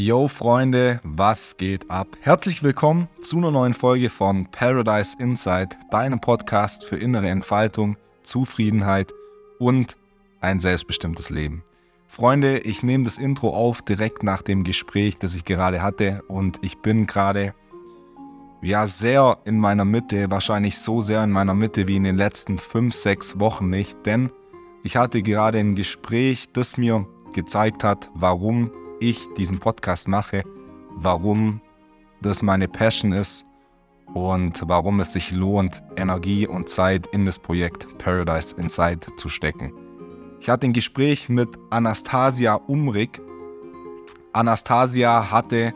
Yo Freunde, was geht ab? Herzlich willkommen zu einer neuen Folge von Paradise Insight, deinem Podcast für innere Entfaltung, Zufriedenheit und ein selbstbestimmtes Leben. Freunde, ich nehme das Intro auf direkt nach dem Gespräch, das ich gerade hatte und ich bin gerade ja sehr in meiner Mitte, wahrscheinlich so sehr in meiner Mitte wie in den letzten 5, 6 Wochen nicht, denn ich hatte gerade ein Gespräch, das mir gezeigt hat, warum ich diesen Podcast mache, warum das meine Passion ist und warum es sich lohnt, Energie und Zeit in das Projekt Paradise Inside zu stecken. Ich hatte ein Gespräch mit Anastasia Umrig. Anastasia hatte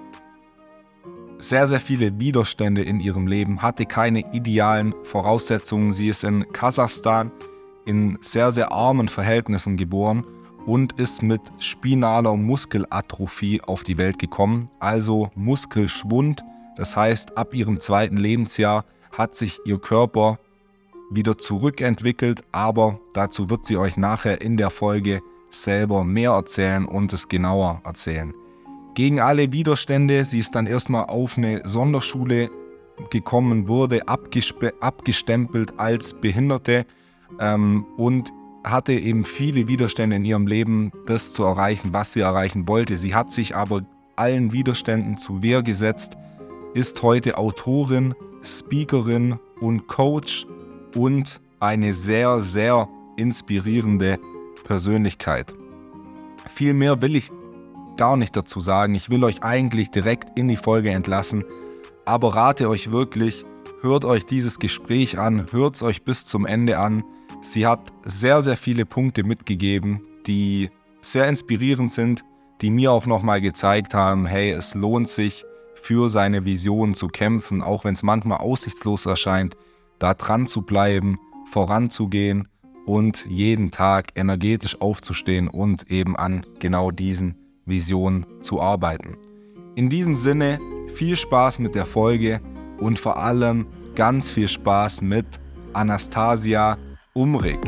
sehr, sehr viele Widerstände in ihrem Leben, hatte keine idealen Voraussetzungen. Sie ist in Kasachstan in sehr, sehr armen Verhältnissen geboren und ist mit spinaler Muskelatrophie auf die Welt gekommen, also Muskelschwund. Das heißt, ab ihrem zweiten Lebensjahr hat sich ihr Körper wieder zurückentwickelt, aber dazu wird sie euch nachher in der Folge selber mehr erzählen und es genauer erzählen. Gegen alle Widerstände, sie ist dann erstmal auf eine Sonderschule gekommen, wurde abgestempelt als Behinderte ähm, und hatte eben viele Widerstände in ihrem Leben, das zu erreichen, was sie erreichen wollte. Sie hat sich aber allen Widerständen zu Wehr gesetzt, ist heute Autorin, Speakerin und Coach und eine sehr, sehr inspirierende Persönlichkeit. Viel mehr will ich gar nicht dazu sagen. Ich will euch eigentlich direkt in die Folge entlassen, aber rate euch wirklich, hört euch dieses Gespräch an, hört es euch bis zum Ende an. Sie hat sehr, sehr viele Punkte mitgegeben, die sehr inspirierend sind, die mir auch nochmal gezeigt haben, hey, es lohnt sich für seine Vision zu kämpfen, auch wenn es manchmal aussichtslos erscheint, da dran zu bleiben, voranzugehen und jeden Tag energetisch aufzustehen und eben an genau diesen Visionen zu arbeiten. In diesem Sinne, viel Spaß mit der Folge und vor allem ganz viel Spaß mit Anastasia Umrig.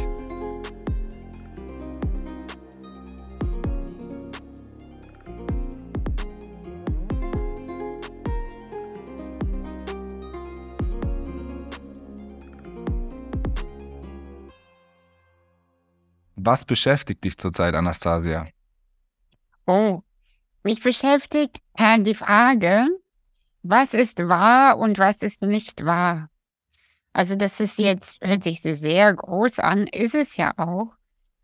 Was beschäftigt dich zurzeit, Anastasia? Oh, mich beschäftigt die Frage, was ist wahr und was ist nicht wahr? Also das ist jetzt, hört sich so sehr groß an, ist es ja auch.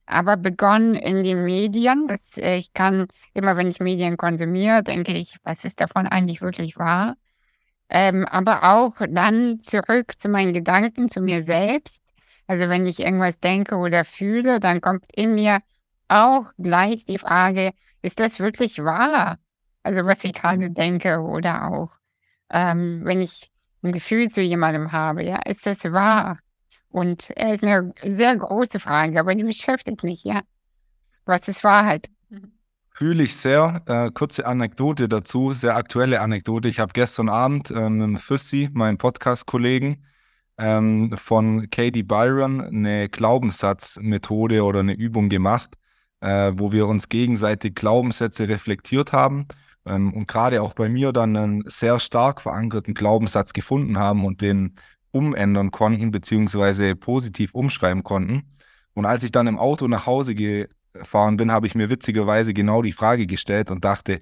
Aber begonnen in den Medien, das, äh, ich kann immer, wenn ich Medien konsumiere, denke ich, was ist davon eigentlich wirklich wahr? Ähm, aber auch dann zurück zu meinen Gedanken, zu mir selbst. Also wenn ich irgendwas denke oder fühle, dann kommt in mir auch gleich die Frage, ist das wirklich wahr? Also was ich gerade denke oder auch, ähm, wenn ich ein Gefühl zu jemandem habe, ja, ist das wahr? Und es ist eine sehr große Frage, aber die beschäftigt mich, ja. Was ist Wahrheit? Fühle ich sehr. Äh, kurze Anekdote dazu, sehr aktuelle Anekdote. Ich habe gestern Abend äh, mit Füssi, meinem Podcast-Kollegen, ähm, von Katie Byron eine Glaubenssatzmethode oder eine Übung gemacht, äh, wo wir uns gegenseitig Glaubenssätze reflektiert haben ähm, und gerade auch bei mir dann einen sehr stark verankerten Glaubenssatz gefunden haben und den umändern konnten, beziehungsweise positiv umschreiben konnten. Und als ich dann im Auto nach Hause gefahren bin, habe ich mir witzigerweise genau die Frage gestellt und dachte,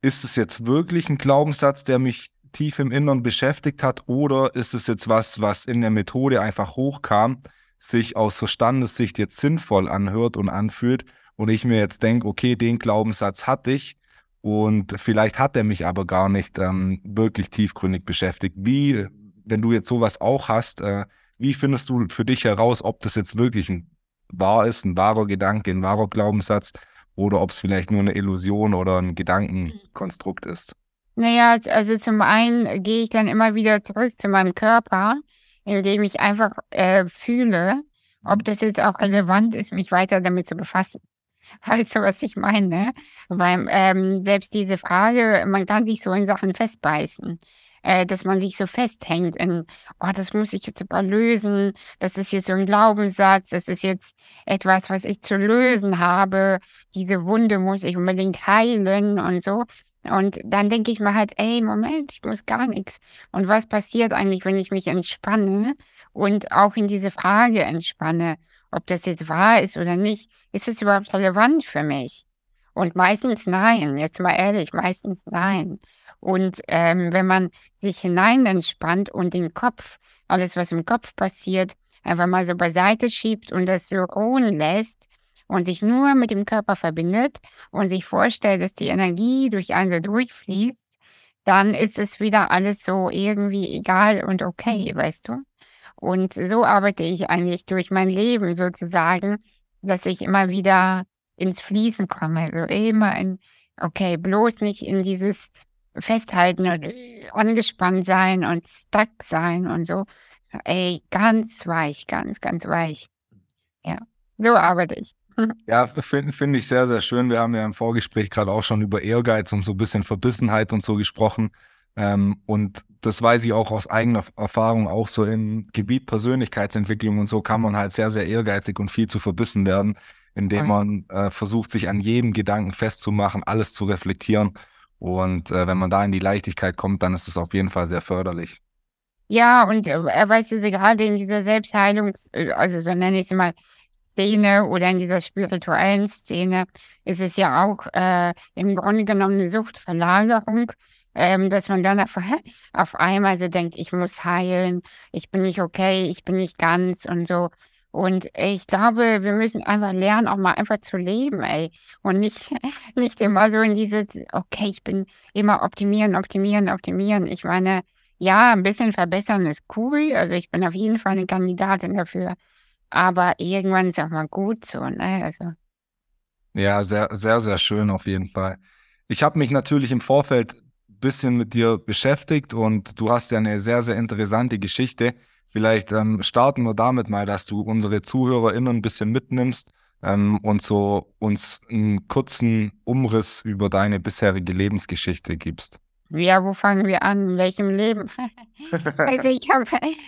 ist es jetzt wirklich ein Glaubenssatz, der mich tief im Innern beschäftigt hat, oder ist es jetzt was, was in der Methode einfach hochkam, sich aus Verstandessicht jetzt sinnvoll anhört und anfühlt und ich mir jetzt denke, okay, den Glaubenssatz hatte ich, und vielleicht hat er mich aber gar nicht ähm, wirklich tiefgründig beschäftigt. Wie, wenn du jetzt sowas auch hast, äh, wie findest du für dich heraus, ob das jetzt wirklich ein wahr ist, ein wahrer Gedanke, ein wahrer Glaubenssatz oder ob es vielleicht nur eine Illusion oder ein Gedankenkonstrukt ist? Naja, also zum einen gehe ich dann immer wieder zurück zu meinem Körper, indem ich einfach äh, fühle, ob das jetzt auch relevant ist, mich weiter damit zu befassen. Weißt du, was ich meine? Weil ähm, selbst diese Frage, man kann sich so in Sachen festbeißen, äh, dass man sich so festhängt in, oh, das muss ich jetzt aber lösen, das ist jetzt so ein Glaubenssatz, das ist jetzt etwas, was ich zu lösen habe, diese Wunde muss ich unbedingt heilen und so. Und dann denke ich mir halt, ey, Moment, ich muss gar nichts. Und was passiert eigentlich, wenn ich mich entspanne und auch in diese Frage entspanne, ob das jetzt wahr ist oder nicht? Ist es überhaupt relevant für mich? Und meistens nein, jetzt mal ehrlich, meistens nein. Und ähm, wenn man sich hinein entspannt und den Kopf, alles, was im Kopf passiert, einfach mal so beiseite schiebt und das so ruhen lässt und sich nur mit dem Körper verbindet und sich vorstellt, dass die Energie durch einen durchfließt, dann ist es wieder alles so irgendwie egal und okay, weißt du? Und so arbeite ich eigentlich durch mein Leben sozusagen, dass ich immer wieder ins Fließen komme. Also immer in, okay, bloß nicht in dieses Festhalten und angespannt sein und stuck sein und so. Ey, ganz weich, ganz, ganz weich. Ja, so arbeite ich. Ja, finde find ich sehr, sehr schön. Wir haben ja im Vorgespräch gerade auch schon über Ehrgeiz und so ein bisschen Verbissenheit und so gesprochen. Ähm, und das weiß ich auch aus eigener Erfahrung, auch so im Gebiet Persönlichkeitsentwicklung und so kann man halt sehr, sehr ehrgeizig und viel zu verbissen werden, indem man äh, versucht, sich an jedem Gedanken festzumachen, alles zu reflektieren. Und äh, wenn man da in die Leichtigkeit kommt, dann ist das auf jeden Fall sehr förderlich. Ja, und äh, weißt du, gerade in dieser Selbstheilungs-, äh, also so nenne ich es mal, Szene oder in dieser spirituellen Szene ist es ja auch äh, im Grunde genommen eine Suchtverlagerung, ähm, dass man dann auf, auf einmal so denkt, ich muss heilen, ich bin nicht okay, ich bin nicht ganz und so. Und ich glaube, wir müssen einfach lernen, auch mal einfach zu leben, ey. Und nicht, nicht immer so in diese, okay, ich bin immer optimieren, optimieren, optimieren. Ich meine, ja, ein bisschen verbessern ist cool. Also ich bin auf jeden Fall eine Kandidatin dafür. Aber irgendwann ist auch mal gut so, ne? Also. Ja, sehr, sehr, sehr schön auf jeden Fall. Ich habe mich natürlich im Vorfeld bisschen mit dir beschäftigt und du hast ja eine sehr, sehr interessante Geschichte. Vielleicht ähm, starten wir damit mal, dass du unsere ZuhörerInnen ein bisschen mitnimmst ähm, und so uns einen kurzen Umriss über deine bisherige Lebensgeschichte gibst. Ja, wo fangen wir an? In welchem Leben? also ich habe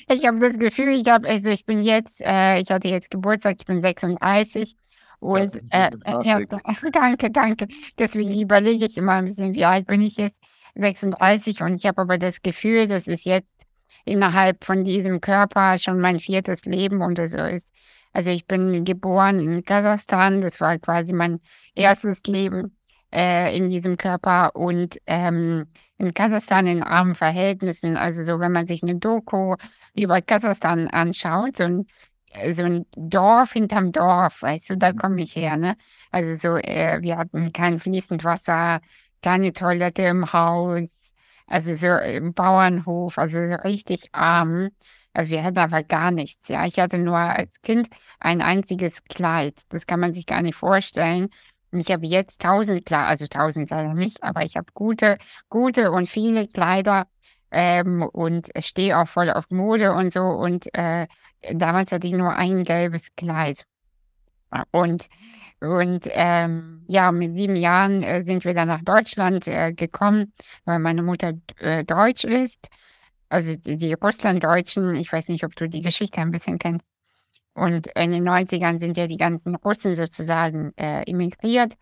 ich hab das Gefühl, ich habe, also ich bin jetzt, äh, ich hatte jetzt Geburtstag, ich bin 36 und äh, äh, danke, danke. Deswegen überlege ich immer ein bisschen, wie alt bin ich jetzt? 36 und ich habe aber das Gefühl, dass es jetzt innerhalb von diesem Körper schon mein viertes Leben und so ist. Also ich bin geboren in Kasachstan, das war quasi mein erstes Leben äh, in diesem Körper und ähm, in Kasachstan in armen Verhältnissen. Also so, wenn man sich eine Doku über Kasachstan anschaut, so ein, so ein Dorf hinterm Dorf, weißt du, da komme ich her, ne? Also so, äh, wir hatten kein fließend Wasser, keine Toilette im Haus, also so im Bauernhof, also so richtig arm. Also wir hatten aber gar nichts, ja. Ich hatte nur als Kind ein einziges Kleid. Das kann man sich gar nicht vorstellen. Und ich habe jetzt tausend Kleider, also tausend Kleider nicht, aber ich habe gute, gute und viele Kleider ähm, und stehe auch voll auf Mode und so. Und äh, damals hatte ich nur ein gelbes Kleid. Und, und ähm, ja, mit sieben Jahren äh, sind wir dann nach Deutschland äh, gekommen, weil meine Mutter äh, Deutsch ist. Also die, die Russlanddeutschen, ich weiß nicht, ob du die Geschichte ein bisschen kennst. Und in den 90ern sind ja die ganzen Russen sozusagen äh, emigriert.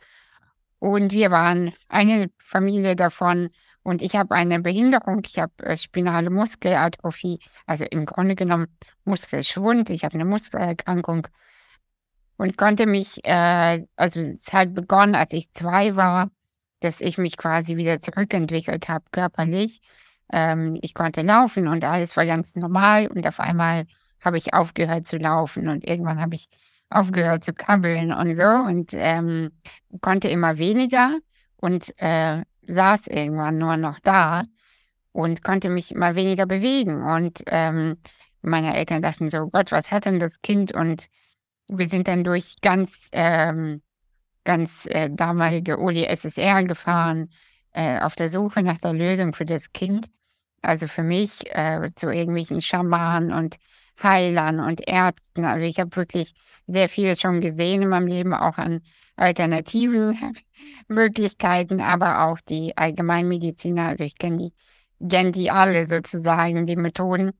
Und wir waren eine Familie davon. Und ich habe eine Behinderung. Ich habe äh, spinale Muskelatrophie, also im Grunde genommen Muskelschwund. Ich habe eine Muskelerkrankung und konnte mich, äh, also es hat begonnen, als ich zwei war, dass ich mich quasi wieder zurückentwickelt habe körperlich. Ähm, ich konnte laufen und alles war ganz normal und auf einmal habe ich aufgehört zu laufen und irgendwann habe ich aufgehört zu krabbeln und so und ähm, konnte immer weniger und äh, saß irgendwann nur noch da und konnte mich immer weniger bewegen. Und ähm, meine Eltern dachten so, Gott, was hat denn das Kind? Und wir sind dann durch ganz, ähm, ganz äh, damalige Uli SSR gefahren, äh, auf der Suche nach der Lösung für das Kind. Also für mich äh, zu irgendwelchen Schamanen und Heilern und Ärzten. Also ich habe wirklich sehr vieles schon gesehen in meinem Leben, auch an alternativen Möglichkeiten, aber auch die Allgemeinmediziner. Also ich kenne die, kenn die alle sozusagen, die Methoden.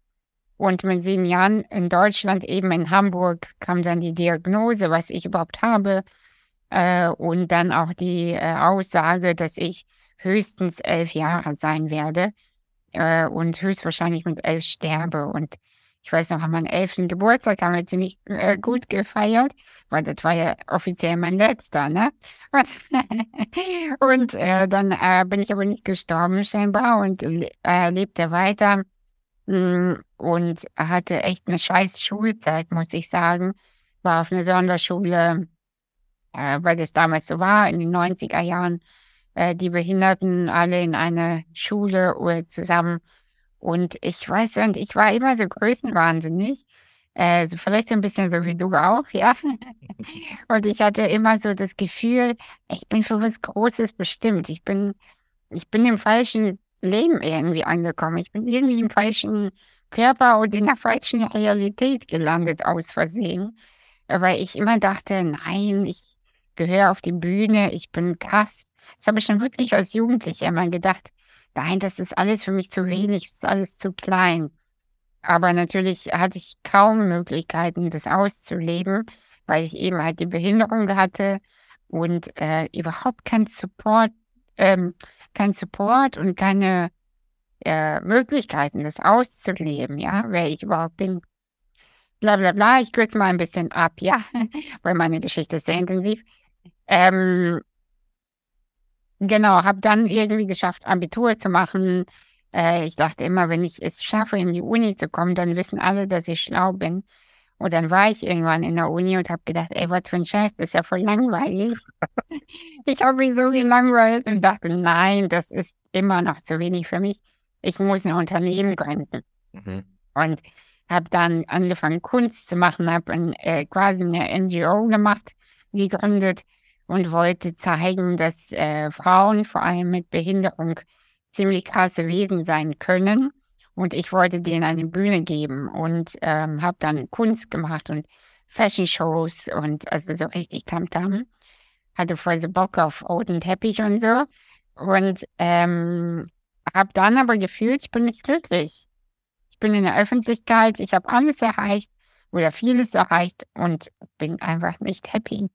Und mit sieben Jahren in Deutschland, eben in Hamburg, kam dann die Diagnose, was ich überhaupt habe. Äh, und dann auch die äh, Aussage, dass ich höchstens elf Jahre sein werde äh, und höchstwahrscheinlich mit elf sterbe. Und ich weiß noch, an meinem elften Geburtstag haben wir ziemlich äh, gut gefeiert, weil das war ja offiziell mein letzter, ne? Und, äh, dann äh, bin ich aber nicht gestorben scheinbar und äh, lebte weiter und hatte echt eine scheiß Schulzeit, muss ich sagen. War auf einer Sonderschule, äh, weil das damals so war, in den 90er Jahren äh, die Behinderten alle in einer Schule zusammen. Und ich weiß, und ich war immer so größenwahnsinnig. Äh, vielleicht so ein bisschen so wie du auch, ja. und ich hatte immer so das Gefühl, ich bin für was Großes bestimmt. Ich bin, ich bin im falschen Leben irgendwie angekommen. Ich bin irgendwie im falschen Körper und in der falschen Realität gelandet aus Versehen. Weil ich immer dachte, nein, ich gehöre auf die Bühne, ich bin krass, das habe ich schon wirklich als Jugendlicher immer gedacht. Nein, das ist alles für mich zu wenig, das ist alles zu klein. Aber natürlich hatte ich kaum Möglichkeiten, das auszuleben, weil ich eben halt die Behinderung hatte und äh, überhaupt kein Support, ähm, kein Support und keine äh, Möglichkeiten, das auszuleben, ja, wer ich überhaupt bin. Bla bla bla, ich kürze mal ein bisschen ab, ja, weil meine Geschichte ist sehr intensiv. Ähm, Genau, habe dann irgendwie geschafft, Abitur zu machen. Äh, ich dachte immer, wenn ich es schaffe, in die Uni zu kommen, dann wissen alle, dass ich schlau bin. Und dann war ich irgendwann in der Uni und habe gedacht, ey, was für ein Scheiß, das ist ja voll langweilig. ich habe mich so gelangweilt und dachte, nein, das ist immer noch zu wenig für mich. Ich muss ein Unternehmen gründen. Mhm. Und habe dann angefangen, Kunst zu machen, habe äh, quasi eine NGO gemacht, gegründet und wollte zeigen, dass äh, Frauen, vor allem mit Behinderung, ziemlich krasse Wesen sein können. Und ich wollte denen eine Bühne geben und ähm, habe dann Kunst gemacht und Fashion-Shows und also so richtig Tamtam. Hatte voll so Bock auf roten Teppich und so. Und ähm, habe dann aber gefühlt, ich bin nicht glücklich. Ich bin in der Öffentlichkeit, ich habe alles erreicht oder vieles erreicht und bin einfach nicht happy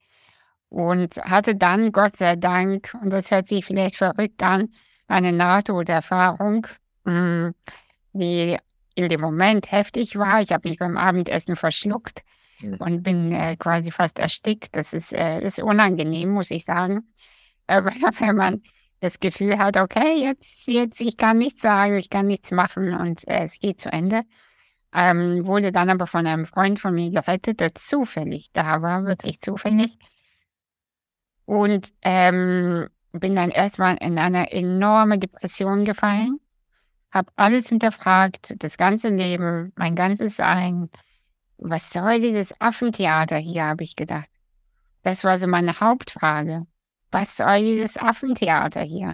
und hatte dann, Gott sei Dank, und das hört sich vielleicht verrückt an, eine Nahtoderfahrung, mm, die in dem Moment heftig war. Ich habe mich beim Abendessen verschluckt mhm. und bin äh, quasi fast erstickt. Das ist, äh, ist unangenehm, muss ich sagen. Aber wenn man das Gefühl hat, okay, jetzt, jetzt, ich kann nichts sagen, ich kann nichts machen und äh, es geht zu Ende. Ähm, wurde dann aber von einem Freund von mir gerettet, der zufällig da war, wirklich zufällig. Und ähm, bin dann erstmal in eine enorme Depression gefallen, habe alles hinterfragt, das ganze Leben, mein ganzes Sein. Was soll dieses Affentheater hier, habe ich gedacht. Das war so meine Hauptfrage. Was soll dieses Affentheater hier?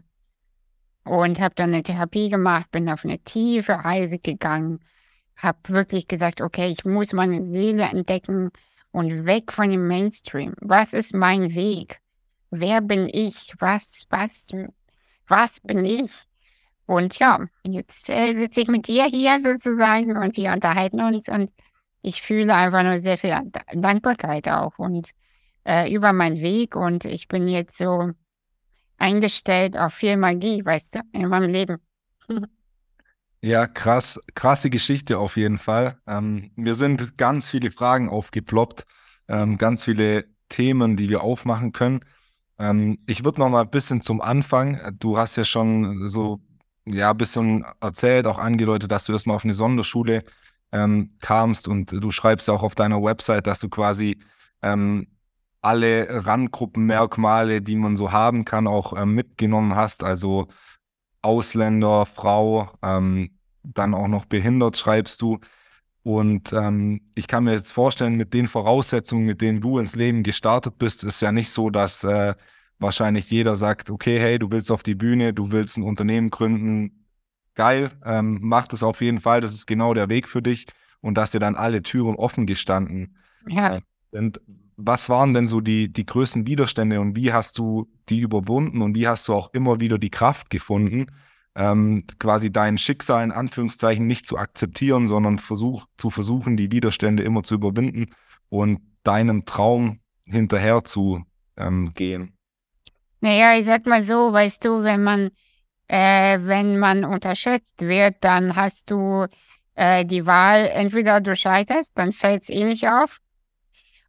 Und habe dann eine Therapie gemacht, bin auf eine tiefe Reise gegangen, habe wirklich gesagt, okay, ich muss meine Seele entdecken und weg von dem Mainstream. Was ist mein Weg? wer bin ich, was, was, was bin ich? Und ja, jetzt äh, sitze ich mit dir hier sozusagen und wir unterhalten uns und ich fühle einfach nur sehr viel Dankbarkeit auch und äh, über meinen Weg und ich bin jetzt so eingestellt auf viel Magie, weißt du, in meinem Leben. Ja, krass, krasse Geschichte auf jeden Fall. Ähm, mir sind ganz viele Fragen aufgeploppt, ähm, ganz viele Themen, die wir aufmachen können. Ähm, ich würde noch mal ein bisschen zum Anfang. Du hast ja schon so ja ein bisschen erzählt, auch angedeutet, dass du erstmal auf eine Sonderschule ähm, kamst und du schreibst auch auf deiner Website, dass du quasi ähm, alle Randgruppenmerkmale, die man so haben kann, auch ähm, mitgenommen hast. Also Ausländer, Frau, ähm, dann auch noch behindert schreibst du. Und ähm, ich kann mir jetzt vorstellen, mit den Voraussetzungen, mit denen du ins Leben gestartet bist, ist ja nicht so, dass äh, wahrscheinlich jeder sagt, okay, hey, du willst auf die Bühne, du willst ein Unternehmen gründen, geil, ähm, mach das auf jeden Fall, das ist genau der Weg für dich. Und dass dir dann alle Türen offen gestanden. Ja. Und was waren denn so die, die größten Widerstände und wie hast du die überwunden und wie hast du auch immer wieder die Kraft gefunden, ähm, quasi dein Schicksal in Anführungszeichen nicht zu akzeptieren, sondern versuch, zu versuchen, die Widerstände immer zu überwinden und deinem Traum hinterher zu ähm, gehen. Naja, ich sag mal so, weißt du, wenn man, äh, wenn man unterschätzt wird, dann hast du äh, die Wahl, entweder du scheiterst, dann fällt es eh nicht auf,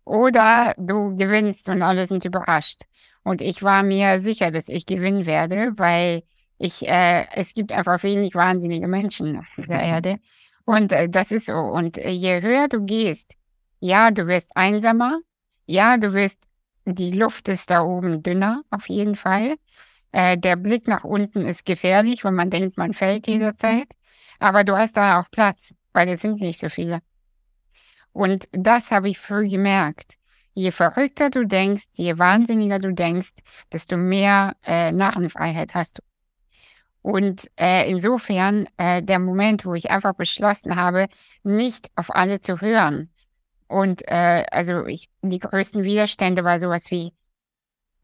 oder du gewinnst und alle sind überrascht. Und ich war mir sicher, dass ich gewinnen werde, weil ich, äh, es gibt einfach wenig wahnsinnige Menschen auf dieser Erde. Und äh, das ist so. Und äh, je höher du gehst, ja, du wirst einsamer, ja, du wirst, die Luft ist da oben dünner, auf jeden Fall. Äh, der Blick nach unten ist gefährlich, wenn man denkt, man fällt jederzeit. Aber du hast da auch Platz, weil es sind nicht so viele. Und das habe ich früh gemerkt. Je verrückter du denkst, je wahnsinniger du denkst, desto mehr äh, Narrenfreiheit hast du. Und äh, insofern äh, der Moment, wo ich einfach beschlossen habe, nicht auf alle zu hören. Und äh, also ich, die größten Widerstände war sowas wie,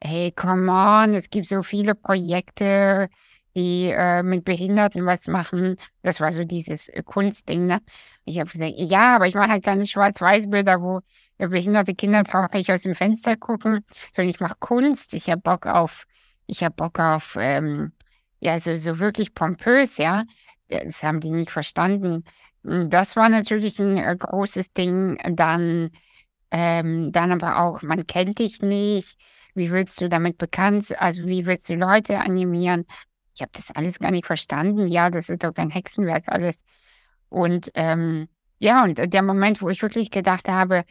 hey, come on, es gibt so viele Projekte, die äh, mit Behinderten was machen. Das war so dieses äh, Kunstding. Ne? Ich habe gesagt, ja, aber ich mache halt keine Schwarz-Weiß-Bilder, wo behinderte Kinder traurig aus dem Fenster gucken, sondern ich mache Kunst. Ich habe Bock auf, ich habe Bock auf, ähm, ja, so, so wirklich pompös, ja. Das haben die nicht verstanden. Hm, das war natürlich ein äh, großes Ding. Dann, ähm, dann aber auch, man kennt dich nicht. Wie willst du damit bekannt, also wie willst du Leute animieren? Ich habe das alles gar nicht verstanden. Ja, das ist doch kein Hexenwerk alles. Und ähm, ja, und der Moment, wo ich wirklich gedacht habe,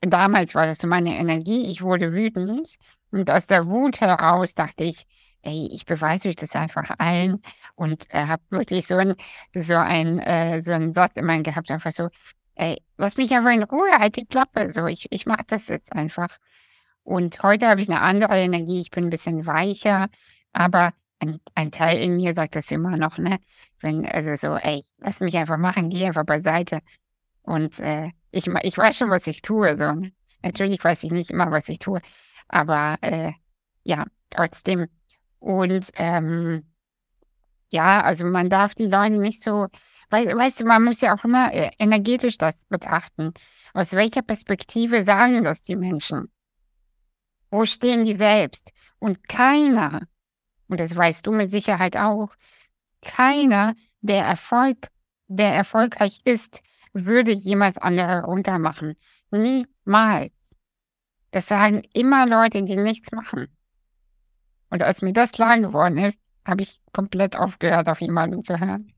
damals war das so meine Energie, ich wurde wütend und aus der Wut heraus dachte ich, ey, ich beweise euch das einfach allen und äh, habe wirklich so ein, so ein, äh, so einen Satz immer gehabt, einfach so, ey, lass mich einfach in Ruhe, halt die Klappe, so, ich, ich mache das jetzt einfach. Und heute habe ich eine andere Energie, ich bin ein bisschen weicher, aber ein, ein Teil in mir sagt das immer noch, ne? Wenn, also so, ey, lass mich einfach machen, geh einfach beiseite. Und äh, ich, ich weiß schon, was ich tue. So. Natürlich weiß ich nicht immer, was ich tue, aber äh, ja, trotzdem. Und ähm, ja, also man darf die Leute nicht so, weißt, weißt du, man muss ja auch immer äh, energetisch das betrachten. Aus welcher Perspektive sagen das die Menschen? Wo stehen die selbst? Und keiner, und das weißt du mit Sicherheit auch, keiner, der Erfolg, der erfolgreich ist, würde jemals andere runtermachen. Niemals. Das sagen immer Leute, die nichts machen. Und als mir das klar geworden ist, habe ich komplett aufgehört, auf jemanden zu hören.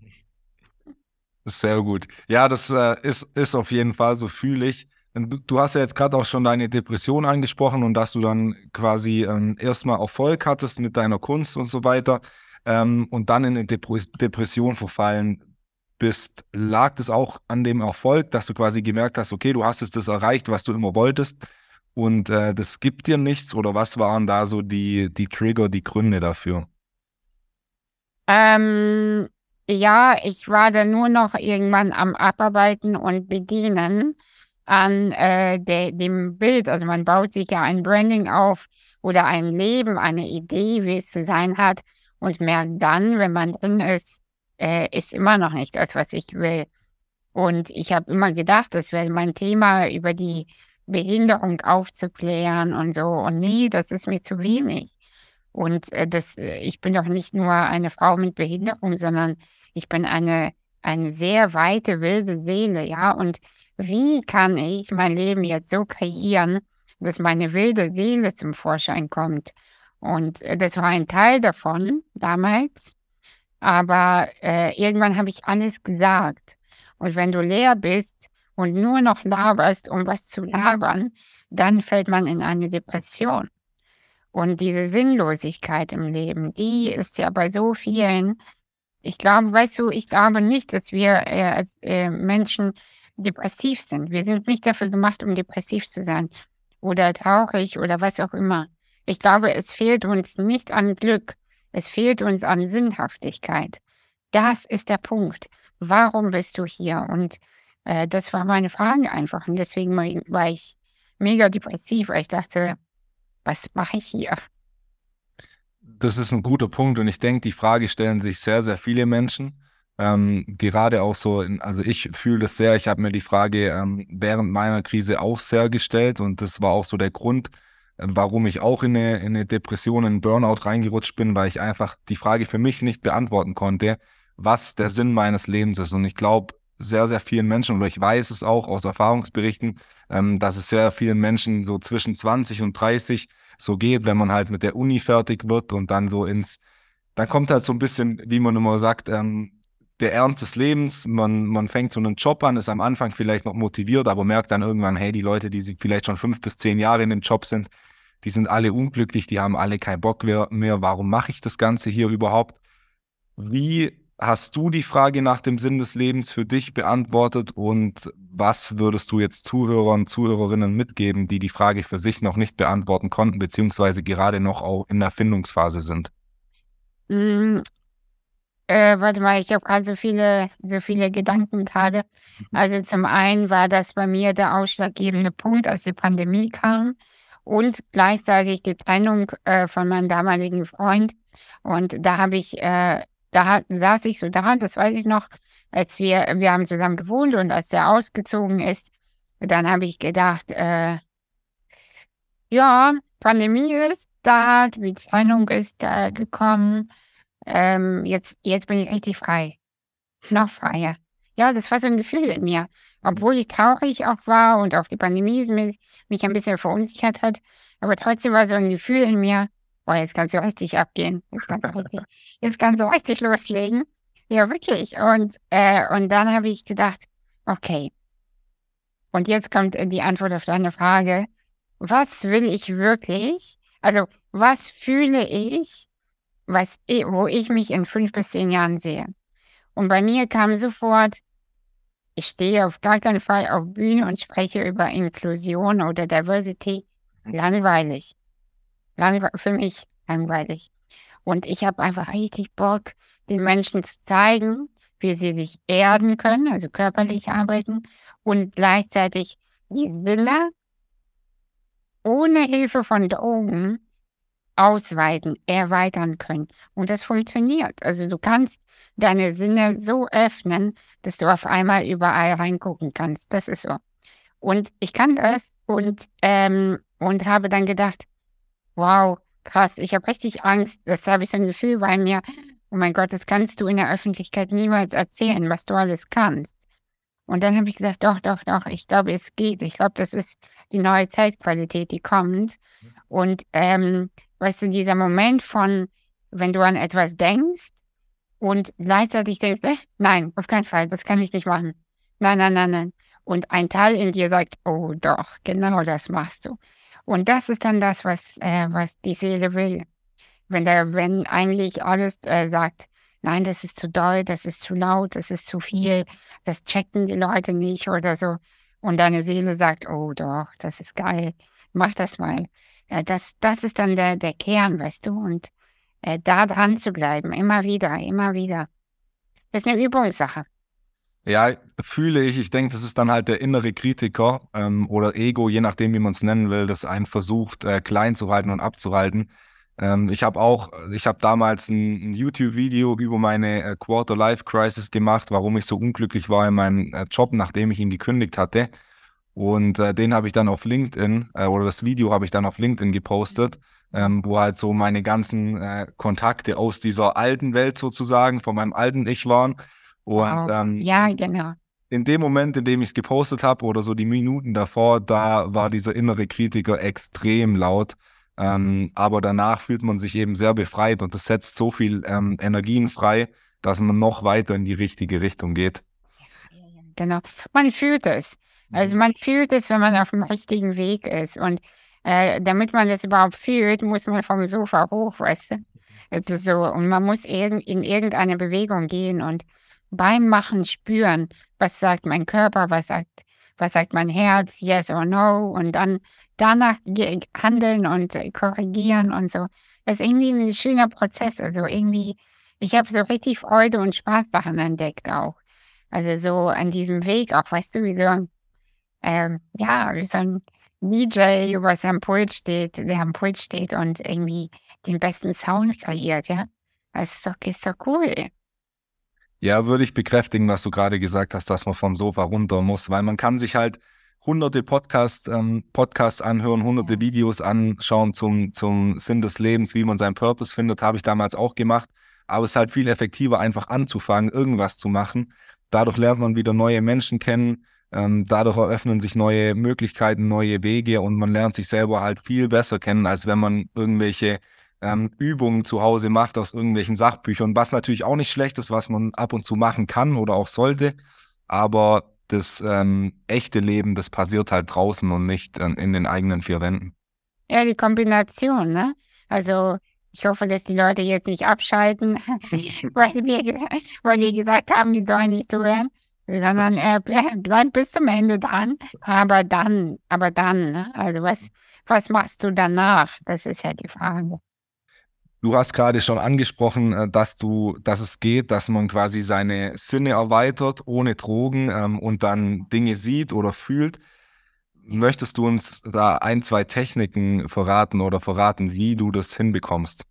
Sehr gut. Ja, das äh, ist, ist auf jeden Fall, so fühle ich. Du, du, hast ja jetzt gerade auch schon deine Depression angesprochen und dass du dann quasi ähm, erstmal Erfolg hattest mit deiner Kunst und so weiter ähm, und dann in eine Depression verfallen bist, lag das auch an dem Erfolg, dass du quasi gemerkt hast, okay, du hast es das erreicht, was du immer wolltest und äh, das gibt dir nichts oder was waren da so die, die Trigger, die Gründe dafür? Ähm, ja, ich war da nur noch irgendwann am Abarbeiten und Bedienen an äh, de, dem Bild. Also man baut sich ja ein Branding auf oder ein Leben, eine Idee, wie es zu sein hat und merkt dann, wenn man drin ist, äh, ist immer noch nicht das, was ich will. Und ich habe immer gedacht, das wäre mein Thema, über die Behinderung aufzuklären und so. Und nee, das ist mir zu wenig. Und äh, das, äh, ich bin doch nicht nur eine Frau mit Behinderung, sondern ich bin eine, eine sehr weite, wilde Seele, ja. Und wie kann ich mein Leben jetzt so kreieren, dass meine wilde Seele zum Vorschein kommt? Und äh, das war ein Teil davon damals. Aber äh, irgendwann habe ich alles gesagt. Und wenn du leer bist und nur noch laberst, um was zu labern, dann fällt man in eine Depression. Und diese Sinnlosigkeit im Leben, die ist ja bei so vielen. Ich glaube, weißt du, ich glaube nicht, dass wir äh, als äh, Menschen depressiv sind. Wir sind nicht dafür gemacht, um depressiv zu sein oder traurig oder was auch immer. Ich glaube, es fehlt uns nicht an Glück, es fehlt uns an Sinnhaftigkeit. Das ist der Punkt. Warum bist du hier? Und äh, das war meine Frage einfach. Und deswegen war ich mega depressiv, weil ich dachte, was mache ich hier? Das ist ein guter Punkt und ich denke, die Frage stellen sich sehr, sehr viele Menschen. Ähm, gerade auch so, in, also ich fühle das sehr, ich habe mir die Frage ähm, während meiner Krise auch sehr gestellt und das war auch so der Grund, warum ich auch in eine, in eine Depression, in einen Burnout reingerutscht bin, weil ich einfach die Frage für mich nicht beantworten konnte, was der Sinn meines Lebens ist. Und ich glaube, sehr, sehr vielen Menschen, oder ich weiß es auch aus Erfahrungsberichten, ähm, dass es sehr vielen Menschen so zwischen 20 und 30 so geht, wenn man halt mit der Uni fertig wird und dann so ins, dann kommt halt so ein bisschen, wie man immer sagt, ähm, der Ernst des Lebens. Man, man fängt so einen Job an, ist am Anfang vielleicht noch motiviert, aber merkt dann irgendwann, hey, die Leute, die vielleicht schon fünf bis zehn Jahre in dem Job sind, die sind alle unglücklich, die haben alle keinen Bock mehr. Warum mache ich das Ganze hier überhaupt? Wie hast du die Frage nach dem Sinn des Lebens für dich beantwortet und was würdest du jetzt Zuhörern, Zuhörerinnen mitgeben, die die Frage für sich noch nicht beantworten konnten, beziehungsweise gerade noch auch in der Findungsphase sind? Mm, äh, warte mal, ich habe gerade so viele, so viele Gedanken gerade. Mhm. Also zum einen war das bei mir der ausschlaggebende Punkt, als die Pandemie kam und gleichzeitig die Trennung äh, von meinem damaligen Freund. Und da habe ich äh, da saß ich so da, das weiß ich noch, als wir, wir haben zusammen gewohnt und als der ausgezogen ist, dann habe ich gedacht, äh, ja, Pandemie ist da, die Trennung ist äh, gekommen, ähm, jetzt, jetzt bin ich richtig frei. Noch freier. Ja, das war so ein Gefühl in mir. Obwohl ich traurig auch war und auch die Pandemie mich, mich ein bisschen verunsichert hat, aber trotzdem war so ein Gefühl in mir, boah, jetzt kannst du richtig abgehen. Jetzt kannst du richtig, jetzt kannst du richtig loslegen. Ja, wirklich. Und, äh, und dann habe ich gedacht, okay. Und jetzt kommt die Antwort auf deine Frage. Was will ich wirklich? Also, was fühle ich, was, wo ich mich in fünf bis zehn Jahren sehe? Und bei mir kam sofort, ich stehe auf gar keinen Fall auf Bühne und spreche über Inklusion oder Diversity. Langweilig für mich langweilig. Und ich habe einfach richtig Bock, den Menschen zu zeigen, wie sie sich erden können, also körperlich arbeiten und gleichzeitig die Sinne ohne Hilfe von Drogen ausweiten, erweitern können. Und das funktioniert. Also du kannst deine Sinne so öffnen, dass du auf einmal überall reingucken kannst. Das ist so. Und ich kann das und, ähm, und habe dann gedacht, Wow, krass. Ich habe richtig Angst. Das habe ich so ein Gefühl bei mir. Oh mein Gott, das kannst du in der Öffentlichkeit niemals erzählen, was du alles kannst. Und dann habe ich gesagt, doch, doch, doch, ich glaube, es geht. Ich glaube, das ist die neue Zeitqualität, die kommt. Und ähm, weißt du, dieser Moment von, wenn du an etwas denkst und gleichzeitig denkst, äh, nein, auf keinen Fall, das kann ich nicht machen. Nein, nein, nein, nein. Und ein Teil in dir sagt, oh doch, genau das machst du. Und das ist dann das, was, äh, was die Seele will. Wenn, der, wenn eigentlich alles äh, sagt, nein, das ist zu doll, das ist zu laut, das ist zu viel, das checken die Leute nicht oder so. Und deine Seele sagt, oh doch, das ist geil, mach das mal. Äh, das, das ist dann der, der Kern, weißt du, und äh, da dran zu bleiben, immer wieder, immer wieder. Das ist eine Übungssache. Ja, fühle ich. Ich denke, das ist dann halt der innere Kritiker ähm, oder Ego, je nachdem, wie man es nennen will, das einen versucht, äh, klein zu halten und abzuhalten. Ähm, ich habe auch, ich habe damals ein, ein YouTube-Video über meine äh, Quarter-Life-Crisis gemacht, warum ich so unglücklich war in meinem äh, Job, nachdem ich ihn gekündigt hatte. Und äh, den habe ich dann auf LinkedIn, äh, oder das Video habe ich dann auf LinkedIn gepostet, ähm, wo halt so meine ganzen äh, Kontakte aus dieser alten Welt sozusagen, von meinem alten Ich waren. Und ähm, ja, genau. In dem Moment, in dem ich es gepostet habe oder so die Minuten davor, da war dieser innere Kritiker extrem laut. Ähm, aber danach fühlt man sich eben sehr befreit und das setzt so viel ähm, Energien frei, dass man noch weiter in die richtige Richtung geht. Genau. Man fühlt es. Also mhm. man fühlt es, wenn man auf dem richtigen Weg ist. Und äh, damit man das überhaupt fühlt, muss man vom Sofa hoch, weißt du? Es ist so, und man muss in irgendeine Bewegung gehen. Und beim Machen spüren, was sagt mein Körper, was sagt, was sagt mein Herz, yes or no, und dann danach handeln und äh, korrigieren und so. Das ist irgendwie ein schöner Prozess. Also irgendwie, ich habe so richtig Freude und Spaß daran entdeckt auch. Also so an diesem Weg auch, weißt du, wie so, ähm, ja, wie so ein DJ, was am Pult steht, der am Pult steht und irgendwie den besten Sound kreiert, ja. Das ist doch, ist doch cool. Ja, würde ich bekräftigen, was du gerade gesagt hast, dass man vom Sofa runter muss, weil man kann sich halt hunderte Podcast, ähm, Podcasts anhören, hunderte Videos anschauen zum, zum Sinn des Lebens, wie man seinen Purpose findet, habe ich damals auch gemacht. Aber es ist halt viel effektiver, einfach anzufangen, irgendwas zu machen. Dadurch lernt man wieder neue Menschen kennen. Ähm, dadurch eröffnen sich neue Möglichkeiten, neue Wege und man lernt sich selber halt viel besser kennen, als wenn man irgendwelche ähm, Übungen zu Hause macht aus irgendwelchen Sachbüchern. Was natürlich auch nicht schlecht ist, was man ab und zu machen kann oder auch sollte. Aber das ähm, echte Leben, das passiert halt draußen und nicht äh, in den eigenen vier Wänden. Ja, die Kombination, ne? Also ich hoffe, dass die Leute jetzt nicht abschalten, weil wir, weil wir gesagt haben, die sollen nicht zuhören, sondern äh, bleib bis zum Ende dran. Aber dann, aber dann, ne? also was, was machst du danach? Das ist ja die Frage. Du hast gerade schon angesprochen, äh, dass du, dass es geht, dass man quasi seine Sinne erweitert ohne Drogen ähm, und dann Dinge sieht oder fühlt. Möchtest du uns da ein, zwei Techniken verraten oder verraten, wie du das hinbekommst?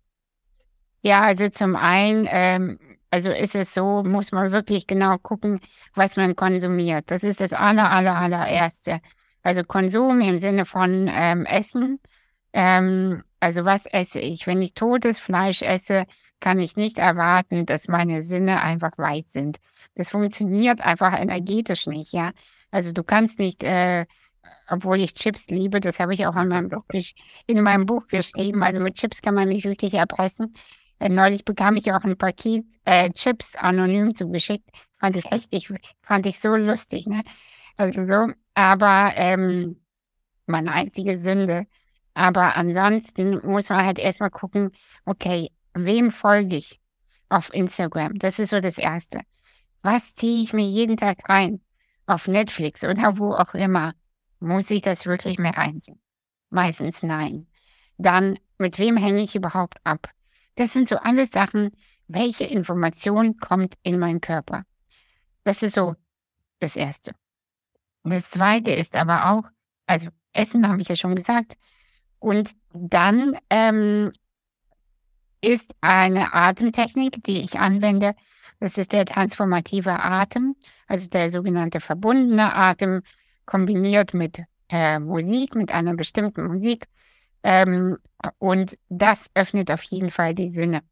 Ja, also zum einen, ähm, also ist es so, muss man wirklich genau gucken, was man konsumiert. Das ist das aller, aller, allererste. Also Konsum im Sinne von ähm, Essen. Ähm, also was esse ich? Wenn ich totes Fleisch esse, kann ich nicht erwarten, dass meine Sinne einfach weit sind. Das funktioniert einfach energetisch nicht, ja. Also du kannst nicht äh, obwohl ich Chips liebe, das habe ich auch in meinem Buch, in meinem Buch geschrieben. Also mit Chips kann man mich wirklich erpressen. Äh, neulich bekam ich auch ein Paket äh, Chips anonym zugeschickt. Fand ich echt, ich, fand ich so lustig, ne? Also so, aber ähm, meine einzige Sünde. Aber ansonsten muss man halt erstmal gucken, okay, wem folge ich auf Instagram? Das ist so das Erste. Was ziehe ich mir jeden Tag rein? Auf Netflix oder wo auch immer. Muss ich das wirklich mehr einsehen? Meistens nein. Dann, mit wem hänge ich überhaupt ab? Das sind so alles Sachen, welche Information kommt in meinen Körper? Das ist so das Erste. Das Zweite ist aber auch, also Essen habe ich ja schon gesagt. Und dann ähm, ist eine Atemtechnik, die ich anwende. Das ist der transformative Atem, also der sogenannte verbundene Atem, kombiniert mit äh, Musik, mit einer bestimmten Musik. Ähm, und das öffnet auf jeden Fall die Sinne.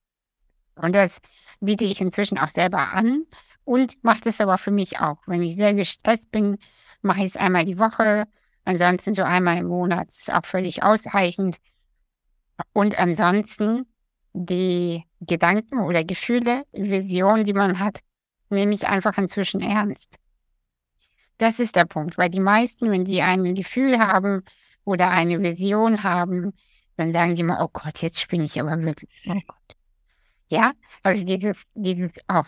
Und das biete ich inzwischen auch selber an und mache es aber für mich auch. Wenn ich sehr gestresst bin, mache ich es einmal die Woche. Ansonsten so einmal im Monat ist auch völlig ausreichend. Und ansonsten die Gedanken oder Gefühle, Visionen, die man hat, nehme ich einfach inzwischen ernst. Das ist der Punkt, weil die meisten, wenn die ein Gefühl haben oder eine Vision haben, dann sagen die mal, oh Gott, jetzt spinne ich aber wirklich. Oh Gott. Ja, also dieses, dieses, oh,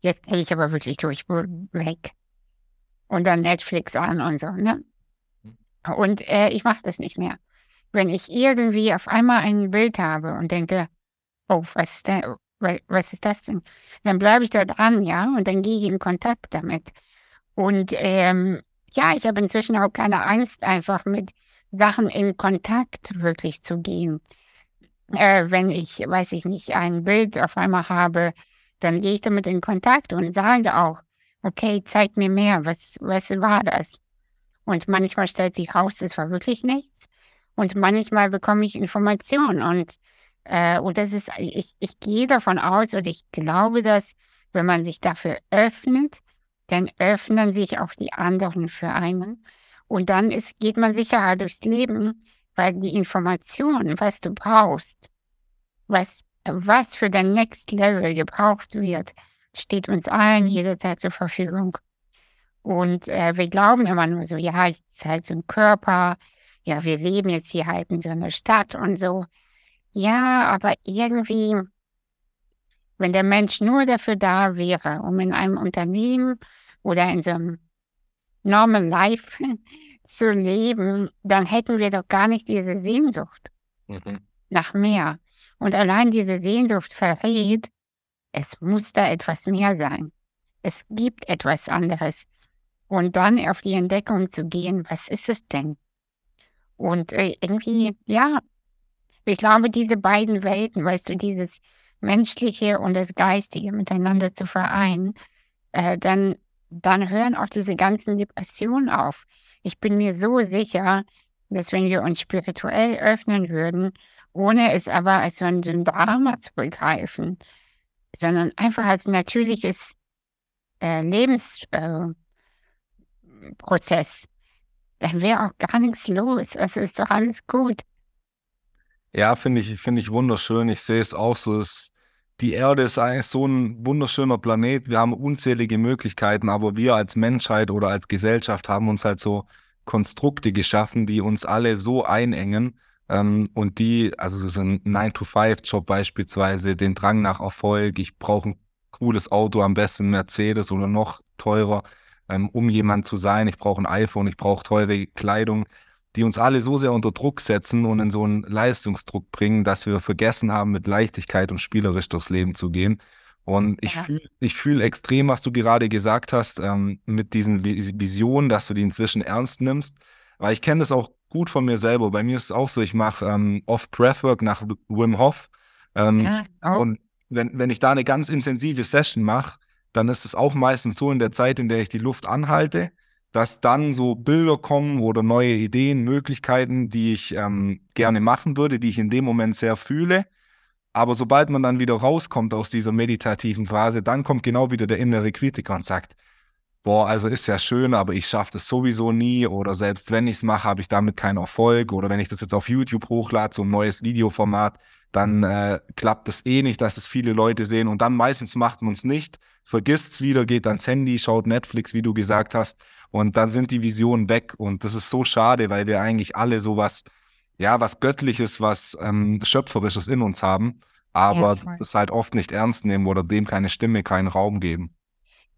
jetzt gehe ich aber wirklich durch, weg. Und dann Netflix an und so, ne? Und äh, ich mache das nicht mehr. Wenn ich irgendwie auf einmal ein Bild habe und denke, oh, was ist, da, was ist das denn? Dann bleibe ich da dran, ja, und dann gehe ich in Kontakt damit. Und ähm, ja, ich habe inzwischen auch keine Angst, einfach mit Sachen in Kontakt wirklich zu gehen. Äh, wenn ich, weiß ich nicht, ein Bild auf einmal habe, dann gehe ich damit in Kontakt und sage auch, okay, zeig mir mehr, was, was war das? Und manchmal stellt sich raus, es war wirklich nichts. Und manchmal bekomme ich Informationen und, äh, und das ist, ich, ich gehe davon aus und ich glaube, dass wenn man sich dafür öffnet, dann öffnen sich auch die anderen für einen. Und dann ist, geht man sicherer durchs Leben, weil die Information, was du brauchst, was, was für dein Next Level gebraucht wird, steht uns allen jederzeit zur Verfügung. Und äh, wir glauben immer nur so, ja, es ist halt so ein Körper, ja, wir leben jetzt hier halt in so einer Stadt und so. Ja, aber irgendwie, wenn der Mensch nur dafür da wäre, um in einem Unternehmen oder in so einem Normal Life zu leben, dann hätten wir doch gar nicht diese Sehnsucht mhm. nach mehr. Und allein diese Sehnsucht verrät, es muss da etwas mehr sein. Es gibt etwas anderes. Und dann auf die Entdeckung zu gehen, was ist es denn? Und äh, irgendwie, ja, ich glaube, diese beiden Welten, weißt du, dieses Menschliche und das Geistige miteinander zu vereinen, äh, dann dann hören auch diese ganzen Depressionen auf. ich bin mir so sicher, dass wenn wir uns spirituell öffnen würden, ohne es aber als so ein Drama zu begreifen, sondern einfach als natürliches äh, Lebensprozess, äh, dann wäre auch gar nichts los. Also ist doch alles gut. Ja, finde ich, finde ich wunderschön. Ich sehe es auch so. Es, die Erde ist eigentlich so ein wunderschöner Planet. Wir haben unzählige Möglichkeiten, aber wir als Menschheit oder als Gesellschaft haben uns halt so Konstrukte geschaffen, die uns alle so einengen ähm, und die, also so ein 9-to-5-Job beispielsweise, den Drang nach Erfolg, ich brauche ein cooles Auto, am besten Mercedes oder noch teurer, ähm, um jemand zu sein, ich brauche ein iPhone, ich brauche teure Kleidung, die uns alle so sehr unter Druck setzen und in so einen Leistungsdruck bringen, dass wir vergessen haben, mit Leichtigkeit und spielerisch durchs Leben zu gehen. Und ich ja. fühle fühl extrem, was du gerade gesagt hast, ähm, mit diesen Visionen, dass du die inzwischen ernst nimmst. Weil ich kenne das auch gut von mir selber. Bei mir ist es auch so, ich mache ähm, oft Breathwork nach Wim Hof. Ähm, ja, und wenn, wenn ich da eine ganz intensive Session mache, dann ist es auch meistens so in der Zeit, in der ich die Luft anhalte, dass dann so Bilder kommen oder neue Ideen, Möglichkeiten, die ich ähm, gerne machen würde, die ich in dem Moment sehr fühle. Aber sobald man dann wieder rauskommt aus dieser meditativen Phase, dann kommt genau wieder der innere Kritiker und sagt, boah, also ist ja schön, aber ich schaffe das sowieso nie oder selbst wenn ich es mache, habe ich damit keinen Erfolg oder wenn ich das jetzt auf YouTube hochlade, so ein neues Videoformat, dann äh, klappt das eh nicht, dass es viele Leute sehen und dann meistens macht man es nicht, vergisst es wieder, geht ans Handy, schaut Netflix, wie du gesagt hast und dann sind die Visionen weg. Und das ist so schade, weil wir eigentlich alle sowas, ja, was Göttliches, was ähm, Schöpferisches in uns haben, aber ja, das halt oft nicht ernst nehmen oder dem keine Stimme, keinen Raum geben.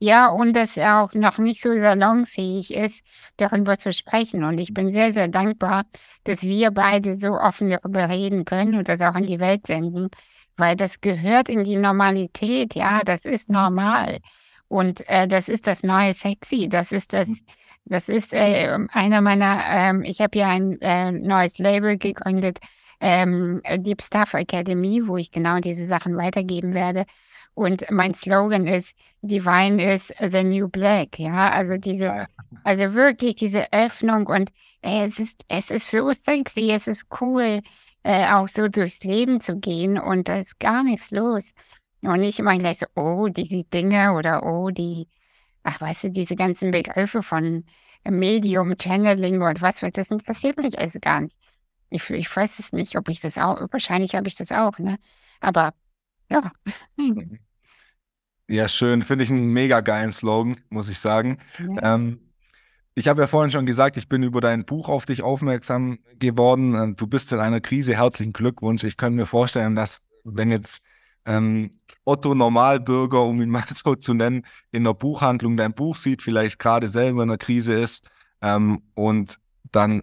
Ja, und dass er auch noch nicht so salonfähig ist, darüber zu sprechen. Und ich bin sehr, sehr dankbar, dass wir beide so offen darüber reden können und das auch in die Welt senden, weil das gehört in die Normalität. Ja, das ist normal. Und äh, das ist das neue Sexy. Das ist das, das ist äh, einer meiner, ähm, ich habe ja ein äh, neues Label gegründet, ähm, Deep Stuff Academy, wo ich genau diese Sachen weitergeben werde. Und mein Slogan ist, Divine is the new black, ja, also diese, also wirklich diese Öffnung und ey, es ist, es ist so sexy, es ist cool, äh, auch so durchs Leben zu gehen und da ist gar nichts los. Und nicht immer gleich so, oh, diese Dinge oder oh, die, ach, weißt du, diese ganzen Begriffe von Medium, Channeling und was, das interessiert mich also gar nicht. Ich, ich weiß es nicht, ob ich das auch, wahrscheinlich habe ich das auch, ne? Aber ja. Mhm. Ja, schön. Finde ich einen mega geilen Slogan, muss ich sagen. Ja. Ähm, ich habe ja vorhin schon gesagt, ich bin über dein Buch auf dich aufmerksam geworden. Ähm, du bist in einer Krise. Herzlichen Glückwunsch. Ich könnte mir vorstellen, dass wenn jetzt ähm, Otto Normalbürger, um ihn mal so zu nennen, in der Buchhandlung dein Buch sieht, vielleicht gerade selber in einer Krise ist ähm, und dann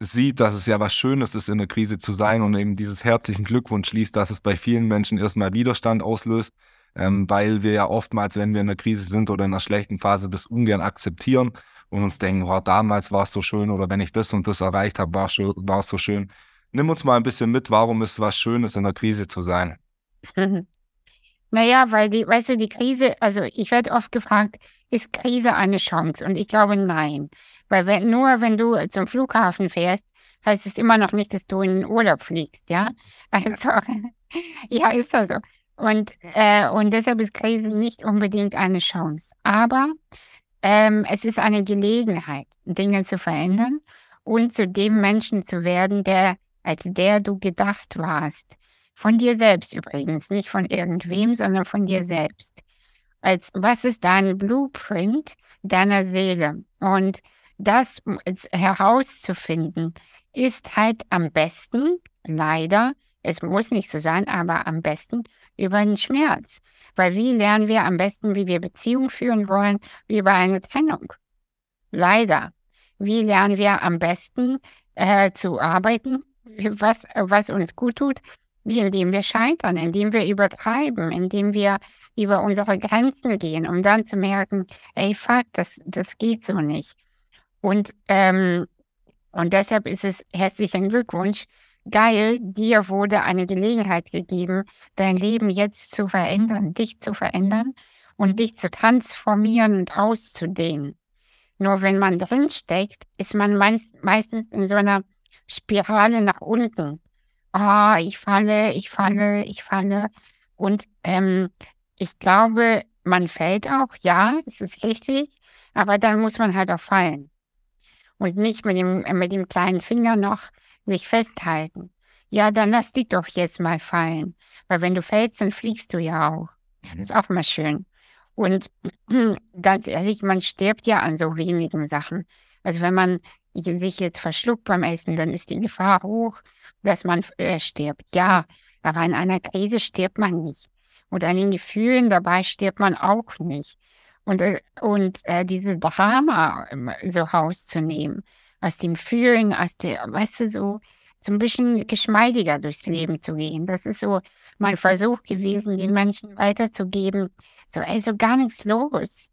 sieht, dass es ja was Schönes ist, in der Krise zu sein und eben dieses herzlichen Glückwunsch liest, dass es bei vielen Menschen erstmal Widerstand auslöst, ähm, weil wir ja oftmals, wenn wir in einer Krise sind oder in einer schlechten Phase, das ungern akzeptieren und uns denken, oh, damals war es so schön oder wenn ich das und das erreicht habe, war es so schön. Nimm uns mal ein bisschen mit, warum ist es was Schönes, in der Krise zu sein? Naja, weil die, weißt du, die Krise, also ich werde oft gefragt, ist Krise eine Chance? Und ich glaube nein. Weil wenn, nur wenn du zum Flughafen fährst, heißt es immer noch nicht, dass du in den Urlaub fliegst, ja? Also, ja, ist das so. Und, äh, und deshalb ist Krise nicht unbedingt eine Chance. Aber ähm, es ist eine Gelegenheit, Dinge zu verändern und zu dem Menschen zu werden, der als der du gedacht warst. Von dir selbst übrigens, nicht von irgendwem, sondern von dir selbst. Als was ist dein Blueprint deiner Seele? Und das herauszufinden, ist halt am besten, leider, es muss nicht so sein, aber am besten über den Schmerz. Weil wie lernen wir am besten, wie wir Beziehungen führen wollen, wie über eine Trennung? Leider. Wie lernen wir am besten äh, zu arbeiten, was, was uns gut tut? indem wir scheitern, indem wir übertreiben, indem wir über unsere Grenzen gehen, um dann zu merken, ey, fuck, das, das geht so nicht. Und, ähm, und deshalb ist es herzlichen Glückwunsch. Geil, dir wurde eine Gelegenheit gegeben, dein Leben jetzt zu verändern, dich zu verändern und dich zu transformieren und auszudehnen. Nur wenn man drinsteckt, ist man meist, meistens in so einer Spirale nach unten. Ah, oh, ich falle, ich falle, ich falle. Und ähm, ich glaube, man fällt auch, ja, es ist richtig, aber dann muss man halt auch fallen. Und nicht mit dem, mit dem kleinen Finger noch sich festhalten. Ja, dann lass dich doch jetzt mal fallen. Weil wenn du fällst, dann fliegst du ja auch. Das ist auch mal schön. Und ganz ehrlich, man stirbt ja an so wenigen Sachen. Also wenn man sich jetzt verschluckt beim Essen, dann ist die Gefahr hoch, dass man äh, stirbt. Ja, aber in einer Krise stirbt man nicht. Und an den Gefühlen dabei stirbt man auch nicht. Und, äh, und äh, diese Drama ähm, so rauszunehmen, aus dem Fühlen, aus der, weißt du, so, so ein bisschen geschmeidiger durchs Leben zu gehen. Das ist so mein Versuch gewesen, den Menschen weiterzugeben. So, ey, so gar nichts los.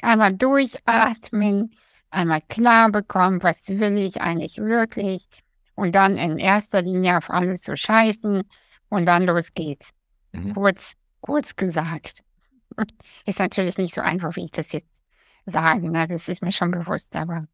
Einmal durchatmen, einmal klar bekommen, was will ich eigentlich wirklich und dann in erster Linie auf alles zu scheißen und dann los geht's. Mhm. Kurz, kurz gesagt. Ist natürlich nicht so einfach, wie ich das jetzt sage, ne? das ist mir schon bewusst, aber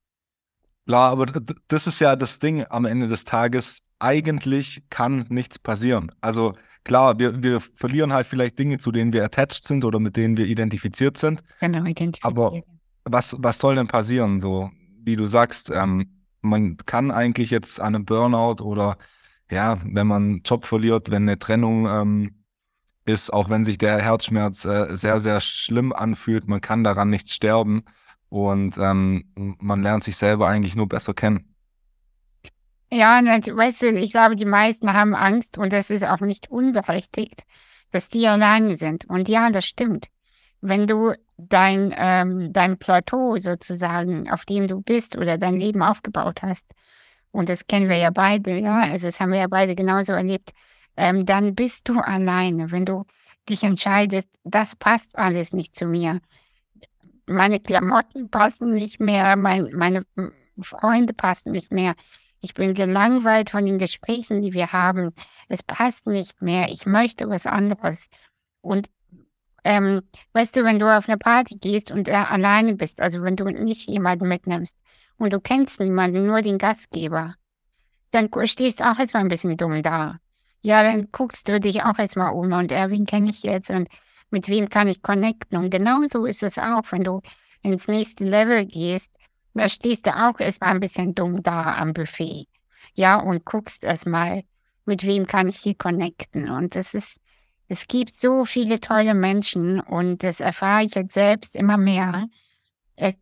Klar, aber das ist ja das Ding am Ende des Tages. Eigentlich kann nichts passieren. Also klar, wir, wir verlieren halt vielleicht Dinge, zu denen wir attached sind oder mit denen wir identifiziert sind. Genau, identifiziert. Aber was, was soll denn passieren? So, wie du sagst, ähm, man kann eigentlich jetzt an einem Burnout oder ja, wenn man einen Job verliert, wenn eine Trennung ähm, ist, auch wenn sich der Herzschmerz äh, sehr, sehr schlimm anfühlt, man kann daran nicht sterben. Und ähm, man lernt sich selber eigentlich nur besser kennen. Ja, weißt du, ich glaube, die meisten haben Angst und das ist auch nicht unberechtigt, dass die alleine sind. Und ja, das stimmt. Wenn du dein, ähm, dein Plateau sozusagen, auf dem du bist oder dein Leben aufgebaut hast, und das kennen wir ja beide, ja, also das haben wir ja beide genauso erlebt, ähm, dann bist du alleine. Wenn du dich entscheidest, das passt alles nicht zu mir, meine Klamotten passen nicht mehr, mein, meine Freunde passen nicht mehr. Ich bin gelangweilt von den Gesprächen, die wir haben. Es passt nicht mehr. Ich möchte was anderes. Und ähm, weißt du, wenn du auf eine Party gehst und da alleine bist, also wenn du nicht jemanden mitnimmst und du kennst niemanden, nur den Gastgeber, dann stehst du auch erstmal ein bisschen dumm da. Ja, dann guckst du dich auch erstmal um und äh, wen kenne ich jetzt und mit wem kann ich connecten. Und genauso ist es auch, wenn du ins nächste Level gehst, da stehst du auch erstmal ein bisschen dumm da am Buffet. Ja, und guckst erstmal, mit wem kann ich hier connecten. Und das ist, es gibt so viele tolle Menschen und das erfahre ich jetzt selbst immer mehr. Es,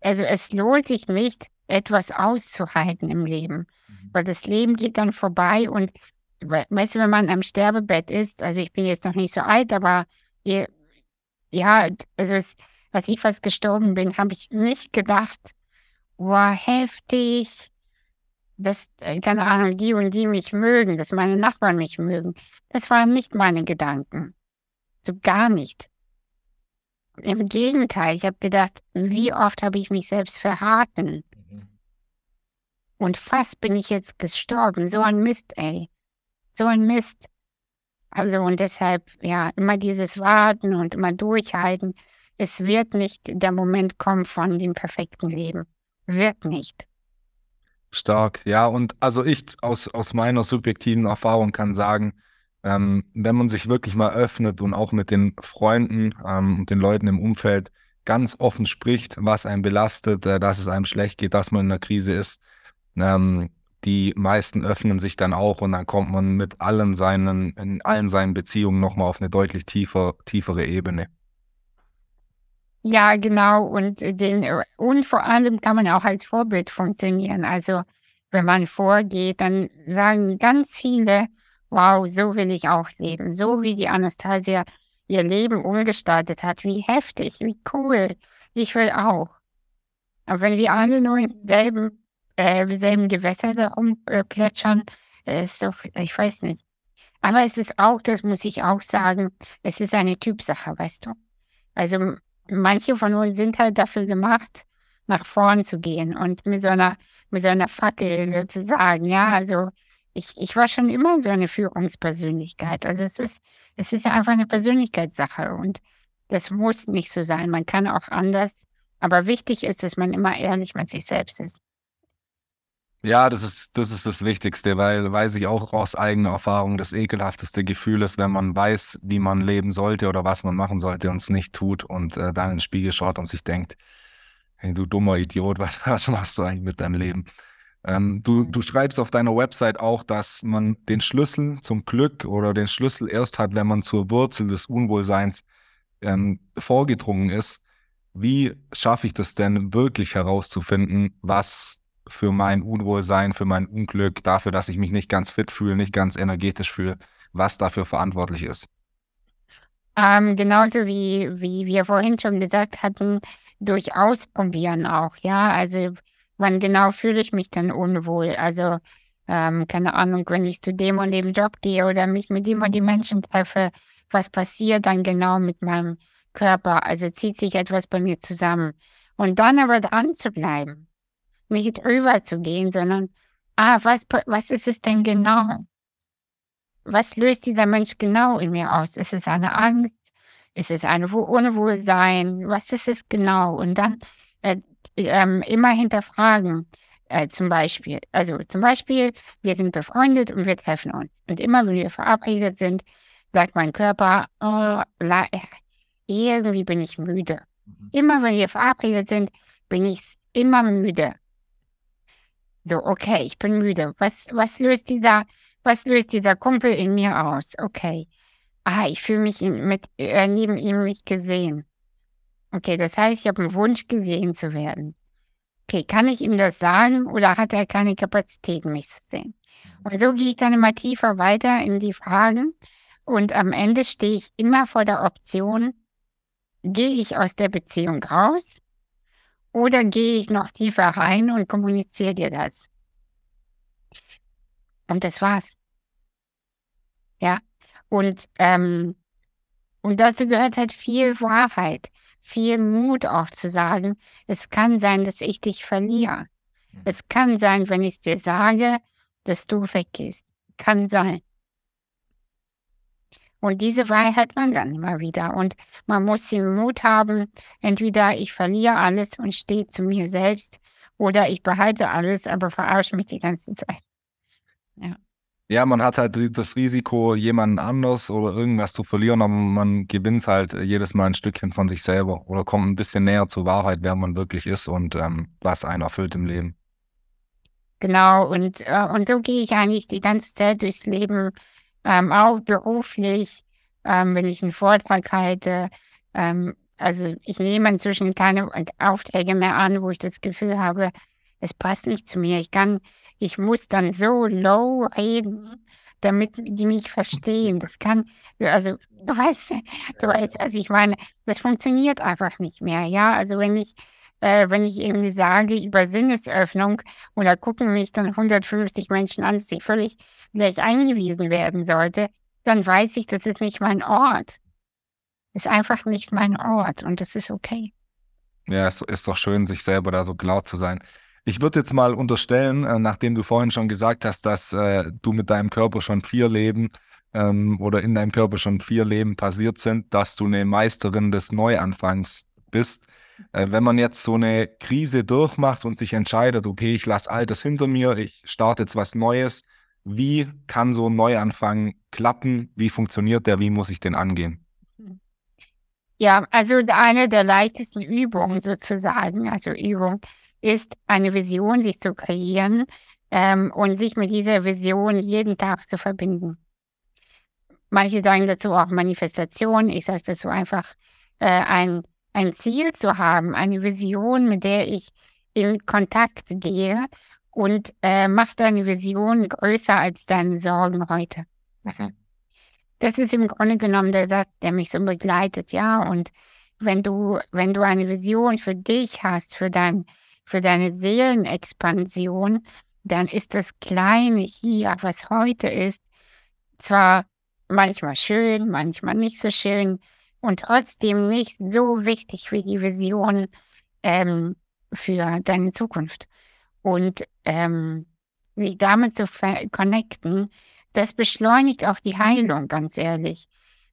also es lohnt sich nicht, etwas auszuhalten im Leben, mhm. weil das Leben geht dann vorbei und weißt du, wenn man am Sterbebett ist, also ich bin jetzt noch nicht so alt, aber ihr, ja, also es, als ich fast gestorben bin, habe ich nicht gedacht, wow, heftig, dass, äh, keine Ahnung, die und die mich mögen, dass meine Nachbarn mich mögen. Das waren nicht meine Gedanken. So gar nicht. Im Gegenteil, ich habe gedacht, wie oft habe ich mich selbst verraten. Mhm. Und fast bin ich jetzt gestorben. So ein Mist, ey so ein Mist. Also und deshalb, ja, immer dieses Warten und immer durchhalten. Es wird nicht der Moment kommen von dem perfekten Leben. Wird nicht. Stark, ja. Und also ich aus, aus meiner subjektiven Erfahrung kann sagen, ähm, wenn man sich wirklich mal öffnet und auch mit den Freunden ähm, und den Leuten im Umfeld ganz offen spricht, was einen belastet, äh, dass es einem schlecht geht, dass man in einer Krise ist, ähm, die meisten öffnen sich dann auch und dann kommt man mit allen seinen, in allen seinen Beziehungen nochmal auf eine deutlich tiefer, tiefere Ebene. Ja, genau. Und den, und vor allem kann man auch als Vorbild funktionieren. Also, wenn man vorgeht, dann sagen ganz viele, wow, so will ich auch leben. So wie die Anastasia ihr Leben umgestaltet hat. Wie heftig, wie cool. Ich will auch. Aber wenn wir alle nur im selben äh, selben Gewässer da rumplätschern. Äh, ist doch, ich weiß nicht. Aber es ist auch, das muss ich auch sagen, es ist eine Typsache, weißt du. Also manche von uns sind halt dafür gemacht, nach vorn zu gehen und mit so einer, mit so einer Fackel sozusagen, ja, also ich, ich war schon immer so eine Führungspersönlichkeit. Also es ist, es ist einfach eine Persönlichkeitssache und das muss nicht so sein. Man kann auch anders Aber wichtig ist, dass man immer ehrlich mit sich selbst ist. Ja, das ist, das ist das Wichtigste, weil weiß ich auch aus eigener Erfahrung, das ekelhafteste Gefühl ist, wenn man weiß, wie man leben sollte oder was man machen sollte und es nicht tut und äh, dann in den Spiegel schaut und sich denkt, hey, du dummer Idiot, was, was machst du eigentlich mit deinem Leben? Ähm, du, du schreibst auf deiner Website auch, dass man den Schlüssel zum Glück oder den Schlüssel erst hat, wenn man zur Wurzel des Unwohlseins ähm, vorgedrungen ist. Wie schaffe ich das denn wirklich herauszufinden, was für mein Unwohlsein, für mein Unglück, dafür, dass ich mich nicht ganz fit fühle, nicht ganz energetisch fühle, was dafür verantwortlich ist? Ähm, genauso wie, wie wir vorhin schon gesagt hatten, durch Ausprobieren auch, ja. Also wann genau fühle ich mich denn unwohl? Also, ähm, keine Ahnung, wenn ich zu dem und dem Job gehe oder mich mit dem und dem Menschen treffe, was passiert dann genau mit meinem Körper? Also zieht sich etwas bei mir zusammen. Und dann aber dran zu bleiben nicht drüber zu gehen, sondern, ah, was, was ist es denn genau? Was löst dieser Mensch genau in mir aus? Ist es eine Angst? Ist es ein Unwohlsein? Was ist es genau? Und dann äh, ähm, immer hinterfragen. Äh, zum Beispiel, also zum Beispiel, wir sind befreundet und wir treffen uns. Und immer wenn wir verabredet sind, sagt mein Körper, oh, irgendwie bin ich müde. Mhm. Immer wenn wir verabredet sind, bin ich immer müde. So, okay, ich bin müde. Was, was löst dieser, was löst dieser Kumpel in mir aus? Okay. Ah, ich fühle mich in, mit, äh, neben ihm nicht gesehen. Okay, das heißt, ich habe einen Wunsch, gesehen zu werden. Okay, kann ich ihm das sagen oder hat er keine Kapazitäten, mich zu sehen? Und so gehe ich dann immer tiefer weiter in die Fragen und am Ende stehe ich immer vor der Option, gehe ich aus der Beziehung raus oder gehe ich noch tiefer rein und kommuniziere dir das? Und das war's. Ja. Und, ähm, und dazu gehört halt viel Wahrheit, viel Mut auch zu sagen, es kann sein, dass ich dich verliere. Mhm. Es kann sein, wenn ich dir sage, dass du weggehst. Kann sein. Und diese hat man dann immer wieder. Und man muss den Mut haben, entweder ich verliere alles und stehe zu mir selbst oder ich behalte alles, aber verarsche mich die ganze Zeit. Ja. Ja, man hat halt das Risiko, jemanden anders oder irgendwas zu verlieren, aber man gewinnt halt jedes Mal ein Stückchen von sich selber oder kommt ein bisschen näher zur Wahrheit, wer man wirklich ist und ähm, was einen erfüllt im Leben. Genau, und, äh, und so gehe ich eigentlich die ganze Zeit durchs Leben ähm, auch beruflich, ähm, wenn ich einen Vortrag halte. Ähm, also ich nehme inzwischen keine Aufträge mehr an, wo ich das Gefühl habe, es passt nicht zu mir. Ich kann, ich muss dann so low reden, damit die mich verstehen. Das kann, also du weißt, du weißt, also ich meine, das funktioniert einfach nicht mehr. Ja, also wenn ich äh, wenn ich irgendwie sage über Sinnesöffnung da gucken mich dann 150 Menschen an, dass ich völlig gleich eingewiesen werden sollte, dann weiß ich, das ist nicht mein Ort. Ist einfach nicht mein Ort und das ist okay. Ja, es ist doch schön, sich selber da so klar zu sein. Ich würde jetzt mal unterstellen, äh, nachdem du vorhin schon gesagt hast, dass äh, du mit deinem Körper schon vier Leben ähm, oder in deinem Körper schon vier Leben passiert sind, dass du eine Meisterin des Neuanfangs bist. Äh, wenn man jetzt so eine Krise durchmacht und sich entscheidet, okay, ich lasse Altes hinter mir, ich starte jetzt was Neues, wie kann so ein Neuanfang klappen? Wie funktioniert der? Wie muss ich den angehen? Ja, also eine der leichtesten Übungen sozusagen, also Übung, ist eine Vision sich zu kreieren ähm, und sich mit dieser Vision jeden Tag zu verbinden. Manche sagen dazu auch Manifestation, ich sage dazu einfach äh, ein ein Ziel zu haben, eine Vision, mit der ich in Kontakt gehe und äh, mach deine Vision größer als deine Sorgen heute. Mhm. Das ist im Grunde genommen der Satz, der mich so begleitet, ja. Und wenn du, wenn du eine Vision für dich hast, für dein, für deine Seelenexpansion, dann ist das Kleine hier, was heute ist, zwar manchmal schön, manchmal nicht so schön, und trotzdem nicht so wichtig wie die Vision ähm, für deine Zukunft. Und ähm, sich damit zu connecten, das beschleunigt auch die Heilung, ganz ehrlich.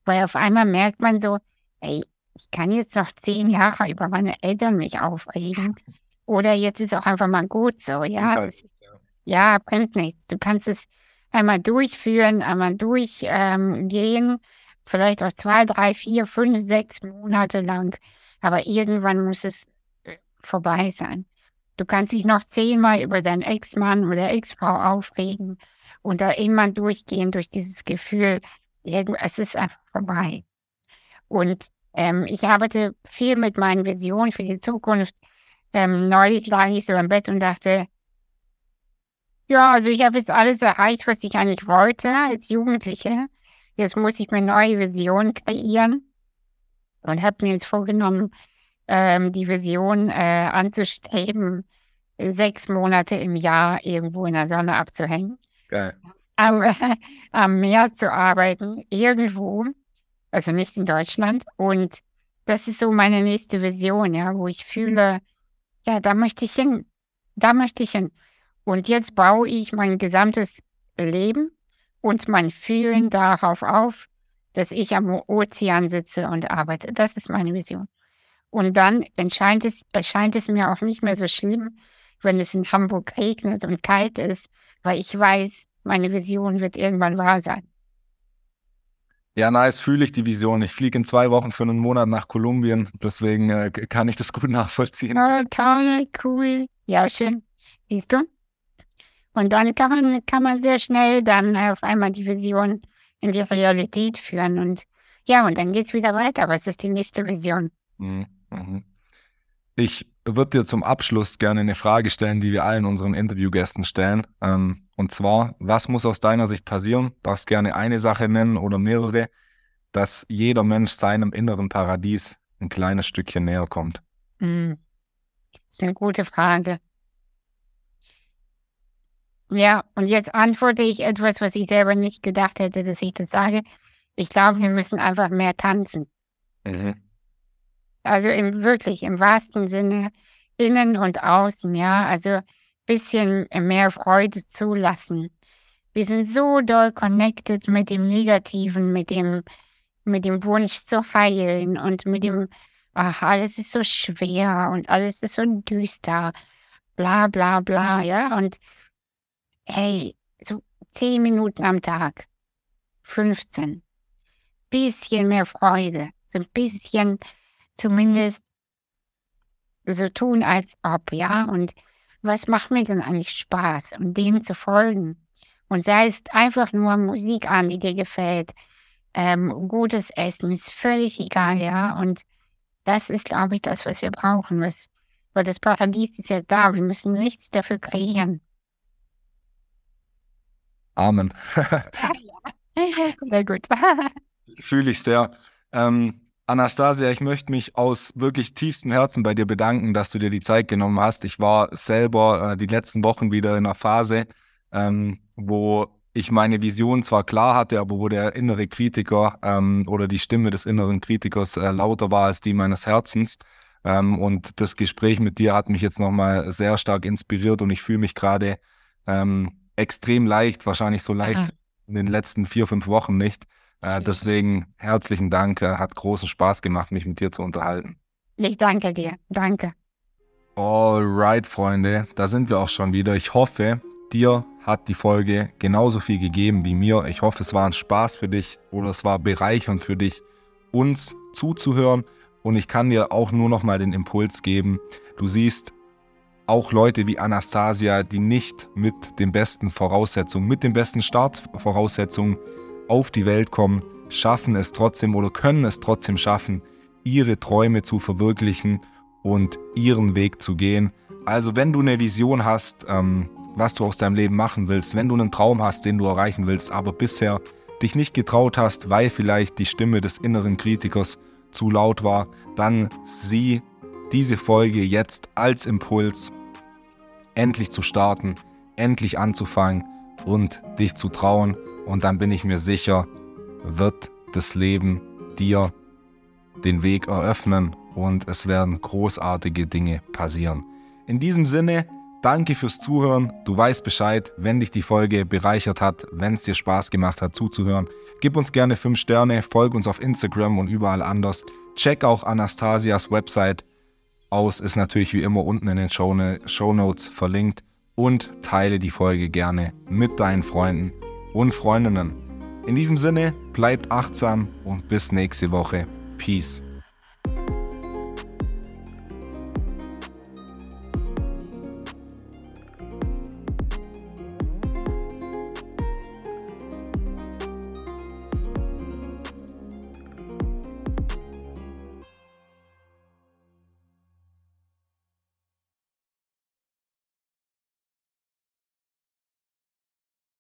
Weil auf einmal merkt man so, ey, ich kann jetzt noch zehn Jahre über meine Eltern mich aufregen. Oder jetzt ist auch einfach mal gut so, ja. Ist, ja, bringt nichts. Du kannst es einmal durchführen, einmal durchgehen, ähm, vielleicht auch zwei, drei, vier, fünf, sechs Monate lang. Aber irgendwann muss es äh, vorbei sein. Du kannst dich noch zehnmal über deinen Ex-Mann oder Ex-Frau aufregen und da immer durchgehen durch dieses Gefühl, es ist einfach vorbei. Und ähm, ich arbeite viel mit meinen Visionen für die Zukunft. Ähm, neulich lag ich so im Bett und dachte, ja, also ich habe jetzt alles erreicht, was ich eigentlich wollte als Jugendliche. Jetzt muss ich mir neue Visionen kreieren und habe mir jetzt vorgenommen, ähm, die Vision äh, anzustreben, sechs Monate im Jahr irgendwo in der Sonne abzuhängen. Geil. Am, äh, am Meer zu arbeiten, irgendwo, also nicht in Deutschland. Und das ist so meine nächste Vision, ja, wo ich fühle, ja, da möchte ich hin. Da möchte ich hin. Und jetzt baue ich mein gesamtes Leben und mein Fühlen darauf auf, dass ich am Ozean sitze und arbeite. Das ist meine Vision. Und dann erscheint es, erscheint es mir auch nicht mehr so schlimm, wenn es in Hamburg regnet und kalt ist, weil ich weiß, meine Vision wird irgendwann wahr sein. Ja, nice, fühle ich die Vision. Ich fliege in zwei Wochen für einen Monat nach Kolumbien, deswegen äh, kann ich das gut nachvollziehen. Oh, toll, cool. Ja, schön. Siehst du? Und dann kann man, kann man sehr schnell dann auf einmal die Vision in die Realität führen. Und ja, und dann geht es wieder weiter. Was ist die nächste Vision? Mhm. mhm. Ich würde dir zum Abschluss gerne eine Frage stellen, die wir allen unseren Interviewgästen stellen. Ähm, und zwar, was muss aus deiner Sicht passieren? Darfst gerne eine Sache nennen oder mehrere, dass jeder Mensch seinem inneren Paradies ein kleines Stückchen näher kommt. Mhm. Das ist eine gute Frage. Ja, und jetzt antworte ich etwas, was ich selber nicht gedacht hätte, dass ich das sage. Ich glaube, wir müssen einfach mehr tanzen. Mhm. Also im wirklich im wahrsten Sinne innen und außen, ja. Also bisschen mehr Freude zulassen. Wir sind so doll connected mit dem Negativen, mit dem, mit dem Wunsch zu heilen und mit dem, ach, alles ist so schwer und alles ist so düster, bla bla bla, ja. Und hey, so zehn Minuten am Tag, 15, bisschen mehr Freude, so ein bisschen zumindest so tun, als ob, ja, und was macht mir denn eigentlich Spaß, um dem zu folgen? Und sei es einfach nur Musik an, die dir gefällt, ähm, gutes Essen, ist völlig egal, ja, und das ist, glaube ich, das, was wir brauchen, was, weil das Paradies ist ja da, wir müssen nichts dafür kreieren. Amen. sehr gut. Fühle ich sehr. Ähm, Anastasia, ich möchte mich aus wirklich tiefstem Herzen bei dir bedanken, dass du dir die Zeit genommen hast. Ich war selber äh, die letzten Wochen wieder in einer Phase, ähm, wo ich meine Vision zwar klar hatte, aber wo der innere Kritiker ähm, oder die Stimme des inneren Kritikers äh, lauter war als die meines Herzens. Ähm, und das Gespräch mit dir hat mich jetzt nochmal sehr stark inspiriert und ich fühle mich gerade ähm, extrem leicht, wahrscheinlich so leicht Aha. in den letzten vier, fünf Wochen nicht. Äh, deswegen herzlichen Dank, äh, hat großen Spaß gemacht, mich mit dir zu unterhalten. Ich danke dir, danke. Alright, Freunde, da sind wir auch schon wieder. Ich hoffe, dir hat die Folge genauso viel gegeben wie mir. Ich hoffe, es war ein Spaß für dich oder es war bereichernd für dich, uns zuzuhören. Und ich kann dir auch nur noch mal den Impuls geben. Du siehst, auch Leute wie Anastasia, die nicht mit den besten Voraussetzungen, mit den besten Startvoraussetzungen auf die Welt kommen, schaffen es trotzdem oder können es trotzdem schaffen, ihre Träume zu verwirklichen und ihren Weg zu gehen. Also wenn du eine Vision hast, ähm, was du aus deinem Leben machen willst, wenn du einen Traum hast, den du erreichen willst, aber bisher dich nicht getraut hast, weil vielleicht die Stimme des inneren Kritikers zu laut war, dann sieh diese Folge jetzt als Impuls endlich zu starten, endlich anzufangen und dich zu trauen. Und dann bin ich mir sicher, wird das Leben dir den Weg eröffnen und es werden großartige Dinge passieren. In diesem Sinne, danke fürs Zuhören. Du weißt Bescheid, wenn dich die Folge bereichert hat, wenn es dir Spaß gemacht hat zuzuhören. Gib uns gerne 5 Sterne, folg uns auf Instagram und überall anders. Check auch Anastasias Website aus, ist natürlich wie immer unten in den Show, Show Notes verlinkt und teile die Folge gerne mit deinen Freunden und Freundinnen. In diesem Sinne, bleibt achtsam und bis nächste Woche. Peace.